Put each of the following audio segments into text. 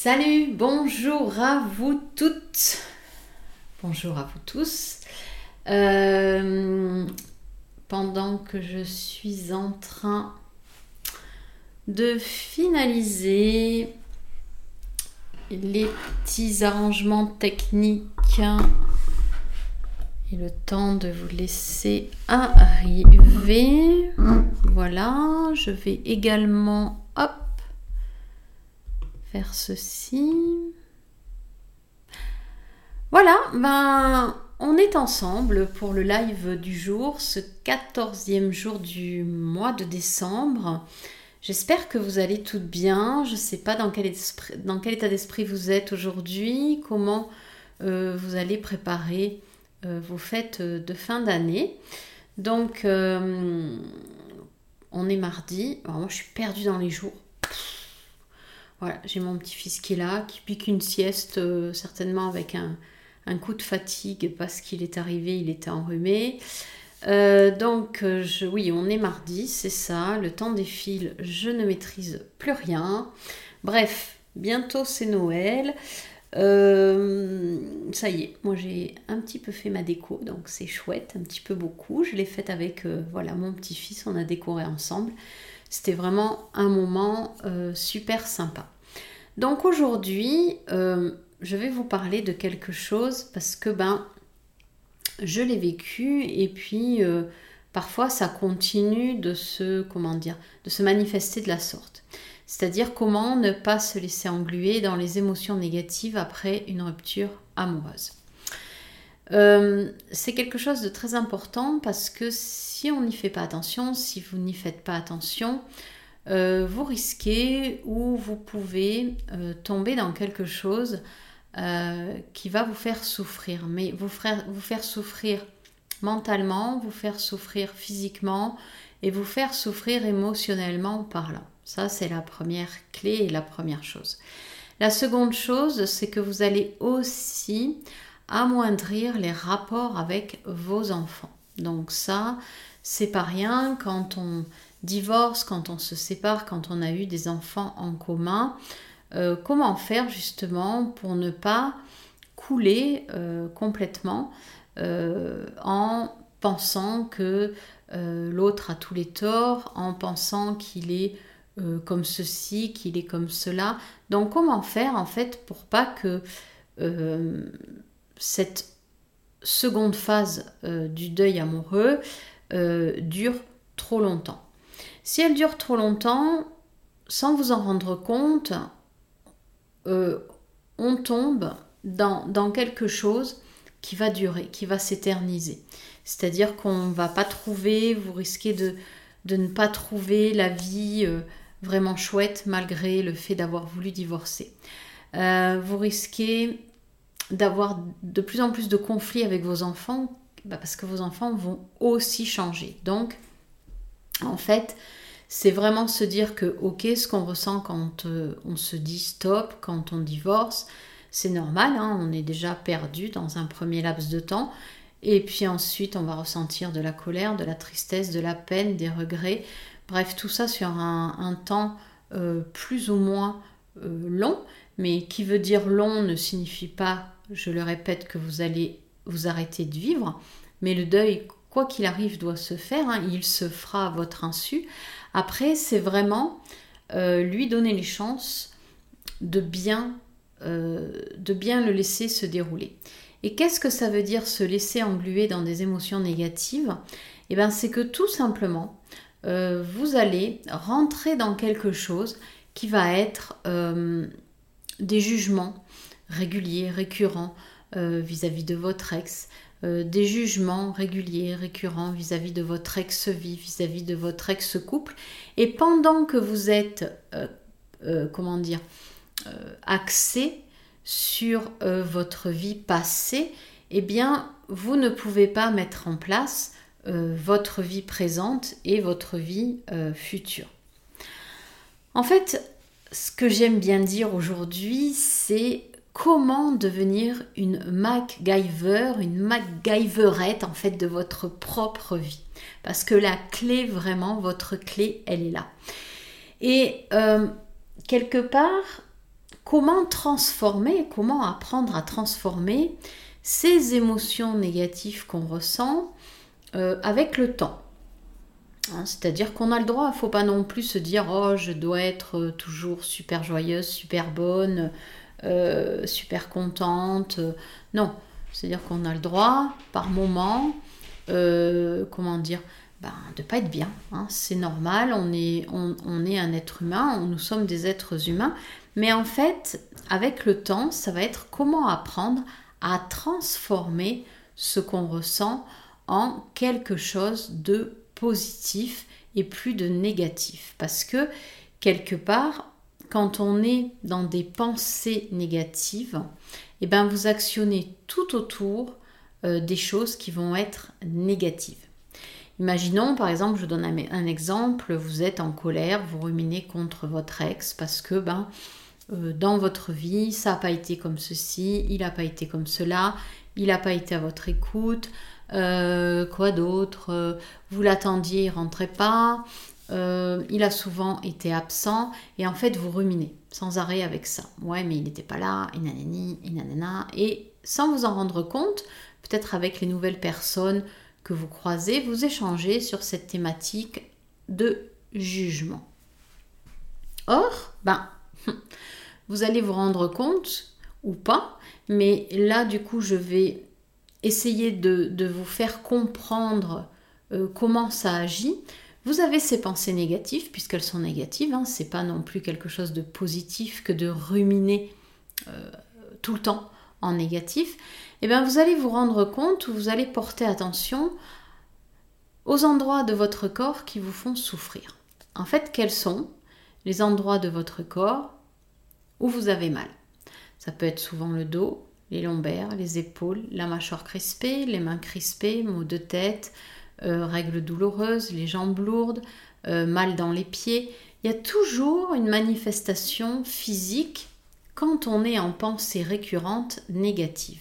Salut, bonjour à vous toutes. Bonjour à vous tous. Euh, pendant que je suis en train de finaliser les petits arrangements techniques et le temps de vous laisser arriver. Voilà, je vais également hop faire ceci. Voilà, ben on est ensemble pour le live du jour, ce 14e jour du mois de décembre. J'espère que vous allez toutes bien. Je ne sais pas dans quel, état d'esprit vous êtes aujourd'hui, comment euh, vous allez préparer euh, vos fêtes de fin d'année. Donc, euh, on est mardi. Alors, je suis perdue dans les jours. Voilà, j'ai mon petit-fils qui est là, qui pique une sieste, euh, certainement avec un, coup de fatigue parce qu'il est arrivé, il était enrhumé. Euh, donc, euh, oui, on est mardi, c'est ça. Le temps défile, je ne maîtrise plus rien. Bref, bientôt c'est Noël. ça y est, moi j'ai un petit peu fait ma déco, donc c'est chouette, un petit peu beaucoup. Je l'ai faite avec voilà mon petit-fils, on a décoré ensemble. C'était vraiment un moment euh, super sympa. Donc aujourd'hui, euh, je vais vous parler de quelque chose parce que ben, je l'ai vécu et puis euh, parfois ça continue de se, comment dire, de se manifester de la sorte. C'est-à-dire comment ne pas se laisser engluer dans les émotions négatives après une rupture amoureuse. Euh, c'est quelque chose de très important parce que si on n'y fait pas attention, si vous n'y faites pas attention, euh, vous risquez ou vous pouvez euh, tomber dans quelque chose qui va vous faire souffrir, mais vous faire, vous faire souffrir mentalement, vous faire souffrir physiquement et vous faire souffrir émotionnellement parlant. Ça, c'est la première clé et la première chose. La seconde chose, c'est que vous allez aussi amoindrir les rapports avec vos enfants. Donc ça, c'est pas rien quand on divorce, quand on se sépare, quand on a eu des enfants en commun. Euh, comment faire justement pour ne pas couler euh, complètement euh, en pensant que l'autre a tous les torts, en pensant qu'il est comme ceci, qu'il est comme cela. Donc comment faire en fait pour pas que cette seconde phase euh, du deuil amoureux euh, dure trop longtemps. Si elle dure trop longtemps, sans vous en rendre compte, euh, on tombe dans, quelque chose qui va durer, qui va s'éterniser. C'est-à-dire qu'on ne va pas trouver, vous risquez de, de ne pas trouver la vie vraiment chouette malgré le fait d'avoir voulu divorcer. vous risquez d'avoir de plus en plus de conflits avec vos enfants bah, parce que vos enfants vont aussi changer. Donc, en fait, c'est vraiment se dire que, ok, ce qu'on ressent quand euh, on se dit stop, quand on divorce, c'est normal, hein, on est déjà perdu dans un premier laps de temps. Et puis ensuite, on va ressentir de la colère, de la tristesse, de la peine, des regrets. Bref, tout ça sur un, temps euh, plus ou moins euh, long. Mais qui veut dire long ne signifie pas je le répète, que vous allez vous arrêter de vivre, mais le deuil, quoi qu'il arrive, doit se faire, hein. il se fera à votre insu. Après, c'est vraiment euh, lui donner les chances de bien, euh, de bien le laisser se dérouler. Et qu'est-ce que ça veut dire se laisser engluer dans des émotions négatives? Eh bien, c'est que tout simplement, euh, vous allez rentrer dans quelque chose qui va être des jugements, réguliers, récurrents euh, vis-à-vis de votre ex, euh, des jugements réguliers, récurrents vis-à-vis de votre ex-vie, vis-à-vis de votre ex-couple. Et pendant que vous êtes, euh, comment dire, axé sur votre vie passée, eh bien, vous ne pouvez pas mettre en place votre vie présente et votre vie future. En fait, ce que j'aime bien dire aujourd'hui, c'est comment devenir une MacGyver, une MacGyverette en fait de votre propre vie. Parce que la clé, vraiment, votre clé, elle est là. Et euh, quelque part, comment transformer, comment apprendre à transformer ces émotions négatives qu'on ressent euh, avec le temps? Hein, c'est-à-dire qu'on a le droit, il ne faut pas non plus se dire oh je dois être euh, toujours super joyeuse, super bonne, euh, super contente. Non, c'est-à-dire qu'on a le droit par moment, comment dire, ben, de pas être bien. Hein. C'est normal, on est, on, est un être humain, nous sommes des êtres humains. Mais en fait, avec le temps, ça va être comment apprendre à transformer ce qu'on ressent en quelque chose de positif et plus de négatif. Parce que quelque part, quand on est dans des pensées négatives, eh ben vous actionnez tout autour euh, des choses qui vont être négatives. Imaginons par exemple, je donne un, exemple, vous êtes en colère, vous ruminez contre votre ex parce que ben euh, dans votre vie, ça n'a pas été comme ceci, il n'a pas été comme cela, il n'a pas été à votre écoute, euh, quoi d'autre Vous l'attendiez, il rentrait pas. Euh, il a souvent été absent et en fait vous ruminez sans arrêt avec ça. Ouais, mais il n'était pas là, et nanani, et. Et sans vous en rendre compte, peut-être avec les nouvelles personnes que vous croisez, vous échangez sur cette thématique de jugement. Or, ben, vous allez vous rendre compte ou pas, mais là du coup je vais essayer de, vous faire comprendre euh, comment ça agit. Vous avez ces pensées négatives, puisqu'elles sont négatives, hein, c'est pas non plus quelque chose de positif que de ruminer euh, tout le temps en négatif. Et eh bien vous allez vous rendre compte, vous allez porter attention aux endroits de votre corps qui vous font souffrir. En fait, quels sont les endroits de votre corps où vous avez mal? Ça peut être souvent le dos, les lombaires, les épaules, la mâchoire crispée, les mains crispées, maux de tête, euh, règles douloureuses, les jambes lourdes, euh, mal dans les pieds. Il y a toujours une manifestation physique quand on est en pensée récurrente négative.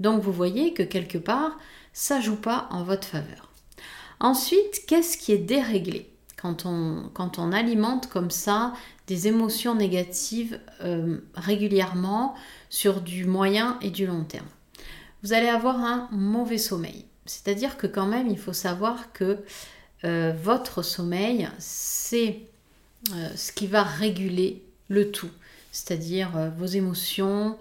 Donc vous voyez que quelque part, ça joue pas en votre faveur. Ensuite, qu'est-ce qui est déréglé quand on, quand on alimente comme ça des émotions négatives euh, régulièrement sur du moyen et du long terme? Vous allez avoir un mauvais sommeil. C'est-à-dire que quand même, il faut savoir que euh, votre sommeil, c'est euh, ce qui va réguler le tout. C'est-à-dire vos émotions,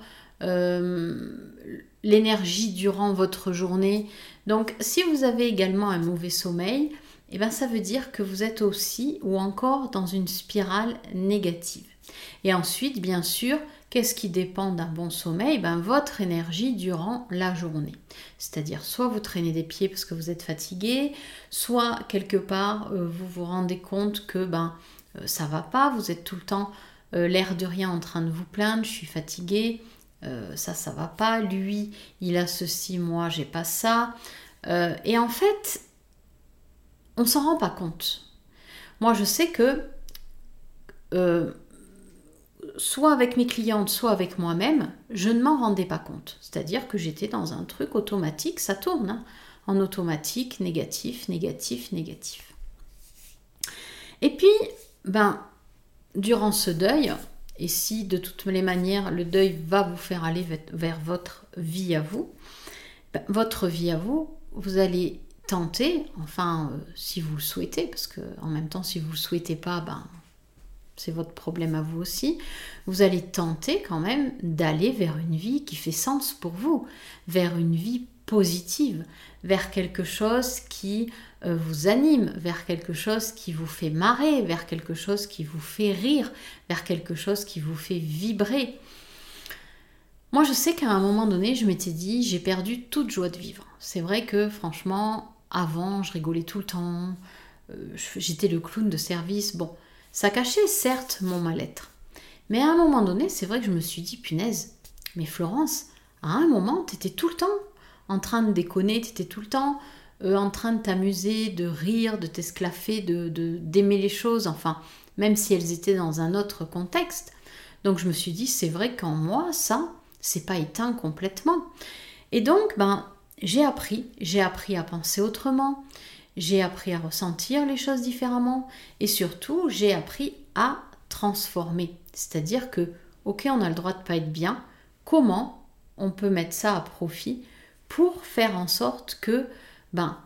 l'énergie durant votre journée. Donc si vous avez également un mauvais sommeil, eh bien, ça veut dire que vous êtes aussi ou encore dans une spirale négative. Et ensuite, bien sûr, qu'est-ce qui dépend d'un bon sommeil? Ben, Votre énergie durant la journée. C'est-à-dire, soit vous traînez des pieds parce que vous êtes fatigué, soit quelque part, euh, vous vous rendez compte que ben, euh, ça va pas, vous êtes tout le temps euh, l'air de rien en train de vous plaindre, je suis fatigué, ça, ça va pas, lui, il a ceci, moi, j'ai pas ça. et en fait, on s'en rend pas compte. Moi, je sais que soit avec mes clientes, soit avec moi-même, je ne m'en rendais pas compte. C'est-à-dire que j'étais dans un truc automatique, ça tourne hein, en automatique, négatif, négatif, négatif. Et puis, ben, durant ce deuil, et si de toutes les manières le deuil va vous faire aller vers votre vie à vous, ben, votre vie à vous, vous allez tenter, enfin euh, si vous le souhaitez, parce que en même temps si vous le souhaitez pas, ben c'est votre problème à vous aussi, vous allez tenter quand même d'aller vers une vie qui fait sens pour vous, vers une vie positive, vers quelque chose qui euh, vous anime, vers quelque chose qui vous fait marrer, vers quelque chose qui vous fait rire, vers quelque chose qui vous fait vibrer. Moi, je sais qu'à un moment donné, je m'étais dit, j'ai perdu toute joie de vivre. C'est vrai que franchement, avant, je rigolais tout le temps, euh, j'étais le clown de service. Bon, ça cachait certes mon mal-être. Mais à un moment donné, c'est vrai que je me suis dit, punaise, mais Florence, à un moment, t'étais tout le temps en train de déconner, t'étais tout le temps euh, en train de t'amuser, de rire, de t'esclaffer, de d'aimer les choses, enfin, même si elles étaient dans un autre contexte. Donc je me suis dit, c'est vrai qu'en moi, ça, c'est pas éteint complètement. Et donc, ben, j'ai appris, j'ai appris à penser autrement, j'ai appris à ressentir les choses différemment et surtout j'ai appris à transformer. C'est-à-dire que ok, on a le droit de pas être bien, comment on peut mettre ça à profit pour faire en sorte que ben,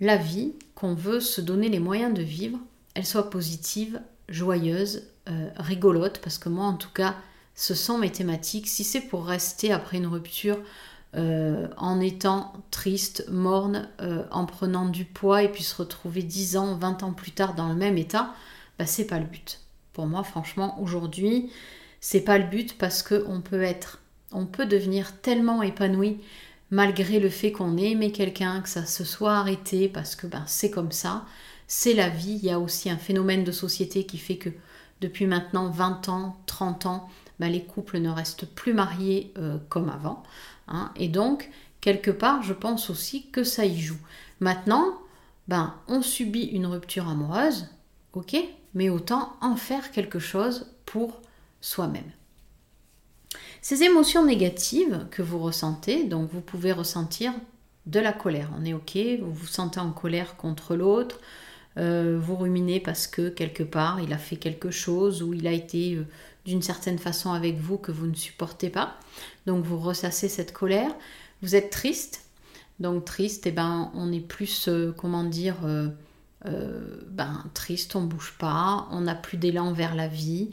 la vie qu'on veut se donner les moyens de vivre, elle soit positive, joyeuse, euh, rigolote, parce que moi en tout cas, ce sont mes thématiques. Si c'est pour rester après une rupture euh, en étant triste, morne, euh, en prenant du poids et puis se retrouver 10 ans, 20 ans plus tard dans le même état, bah, c'est pas le but. Pour moi, franchement, aujourd'hui, c'est pas le but parce qu'on peut être, on peut devenir tellement épanoui malgré le fait qu'on ait aimé quelqu'un, que ça se soit arrêté parce que ben, c'est comme ça, c'est la vie. Il y a aussi un phénomène de société qui fait que depuis maintenant 20 ans, 30 ans, ben, les couples ne restent plus mariés euh, comme avant. Hein. Et donc, quelque part, je pense aussi que ça y joue. Maintenant, ben, on subit une rupture amoureuse, ok, mais autant en faire quelque chose pour soi-même. Ces émotions négatives que vous ressentez, donc vous pouvez ressentir de la colère. On est ok, vous vous sentez en colère contre l'autre, euh, vous ruminez parce que quelque part il a fait quelque chose ou il a été euh, d'une certaine façon avec vous que vous ne supportez pas. Donc vous ressassez cette colère. Vous êtes triste. Donc triste, et eh ben, on est plus, euh, comment dire, ben, triste, on bouge pas, on n'a plus d'élan vers la vie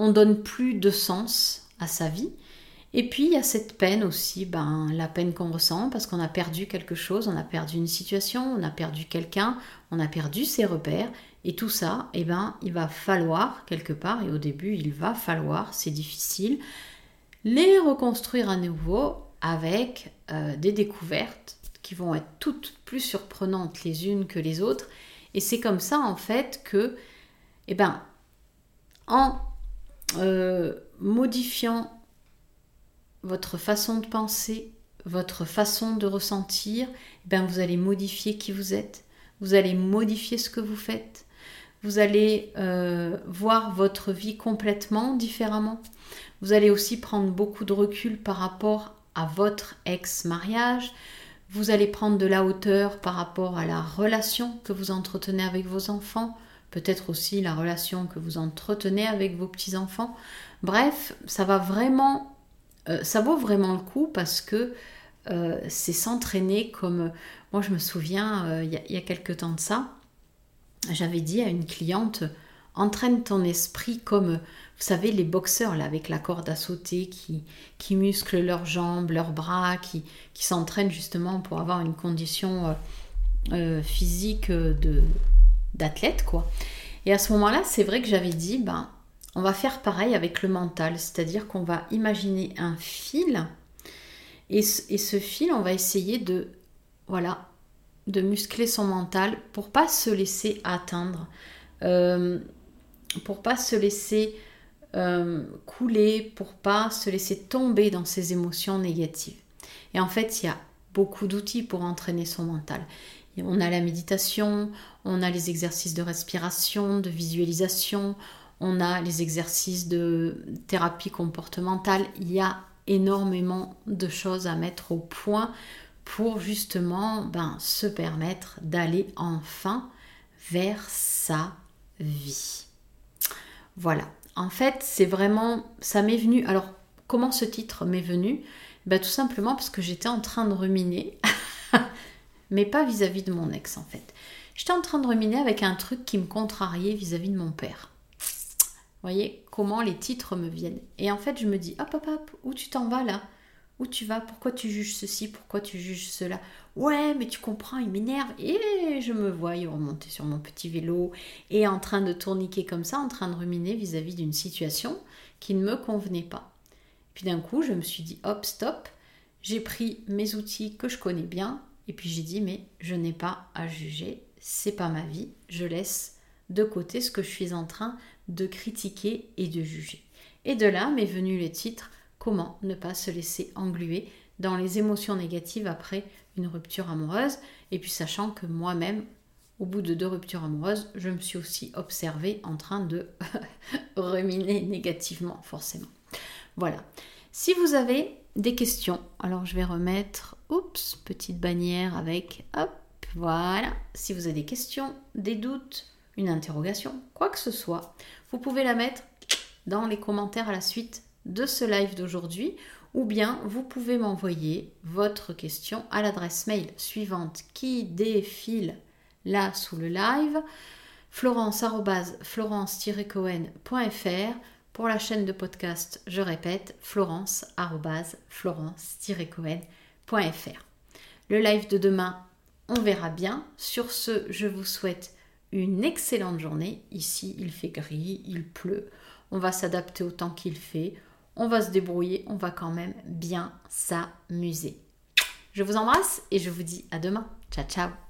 on donne plus de sens à sa vie. Et puis il y a cette peine aussi, ben, la peine qu'on ressent parce qu'on a perdu quelque chose, on a perdu une situation, on a perdu quelqu'un, on a perdu ses repères. Et tout ça, eh ben, il va falloir quelque part, et au début il va falloir, c'est difficile, les reconstruire à nouveau avec euh, des découvertes qui vont être toutes plus surprenantes les unes que les autres. Et c'est comme ça en fait que, eh ben, en euh, modifiant votre façon de penser, votre façon de ressentir, eh ben vous allez modifier qui vous êtes, vous allez modifier ce que vous faites, vous allez euh, voir votre vie complètement différemment. Vous allez aussi prendre beaucoup de recul par rapport à votre ex-mariage. Vous allez prendre de la hauteur par rapport à la relation que vous entretenez avec vos enfants, peut-être aussi la relation que vous entretenez avec vos petits-enfants. Bref, ça va vraiment, euh, ça vaut vraiment le coup parce que euh, c'est s'entraîner comme, moi je me souviens, il y, a quelques temps de ça, j'avais dit à une cliente, entraîne ton esprit comme, vous savez, les boxeurs là, avec la corde à sauter, qui, qui musclent leurs jambes, leurs bras, qui, s'entraînent justement pour avoir une condition physique de, d'athlète, quoi. Et à ce moment-là, c'est vrai que j'avais dit, ben, on va faire pareil avec le mental, c'est-à-dire qu'on va imaginer un fil, et ce, fil, on va essayer de, voilà, de muscler son mental pour pas se laisser atteindre, euh, pour pas se laisser euh, couler, pour pas se laisser tomber dans ces émotions négatives. Et en fait, il y a beaucoup d'outils pour entraîner son mental. On a la méditation, on a les exercices de respiration, de visualisation, on a les exercices de thérapie comportementale. Il y a énormément de choses à mettre au point pour justement ben, se permettre d'aller enfin vers sa vie. Voilà. En fait, c'est vraiment, ça m'est venu. Alors, comment ce titre m'est venu? Ben, Tout simplement parce que j'étais en train de ruminer mais pas vis-à-vis de mon ex en fait. J'étais en train de ruminer avec un truc qui me contrariait vis-à-vis de mon père. Vous voyez comment les titres me viennent. Et en fait, je me dis, hop, hop, hop, où tu t'en vas là? Où tu vas? Pourquoi tu juges ceci? Pourquoi tu juges cela? Ouais, mais tu comprends, il m'énerve. Et je me vois remonter sur mon petit vélo et en train de tourniquer comme ça, en train de ruminer vis-à-vis d'une situation qui ne me convenait pas. Puis d'un coup, je me suis dit, hop, stop. J'ai pris mes outils que je connais bien, et puis j'ai dit, mais je n'ai pas à juger, c'est pas ma vie, je laisse de côté ce que je suis en train de critiquer et de juger. Et de là m'est venu le titre Comment ne pas se laisser engluer dans les émotions négatives après une rupture amoureuse. Et puis sachant que moi-même, au bout de deux ruptures amoureuses, je me suis aussi observée en train de ruminer négativement, forcément. Voilà. Si vous avez des questions, alors je vais remettre, oups, petite bannière avec, hop, voilà. Si vous avez des questions, des doutes, une interrogation, quoi que ce soit, vous pouvez la mettre dans les commentaires à la suite de ce live d'aujourd'hui ou bien vous pouvez m'envoyer votre question à l'adresse mail suivante qui défile là sous le live florence-florence-cohen.fr pour la chaîne de podcast, je répète, florence-florence-cohen.fr. Le live de demain, on verra bien. Sur ce, je vous souhaite une excellente journée. Ici, il fait gris, il pleut. On va s'adapter au temps qu'il fait. On va se débrouiller. On va quand même bien s'amuser. Je vous embrasse et je vous dis à demain. Ciao, ciao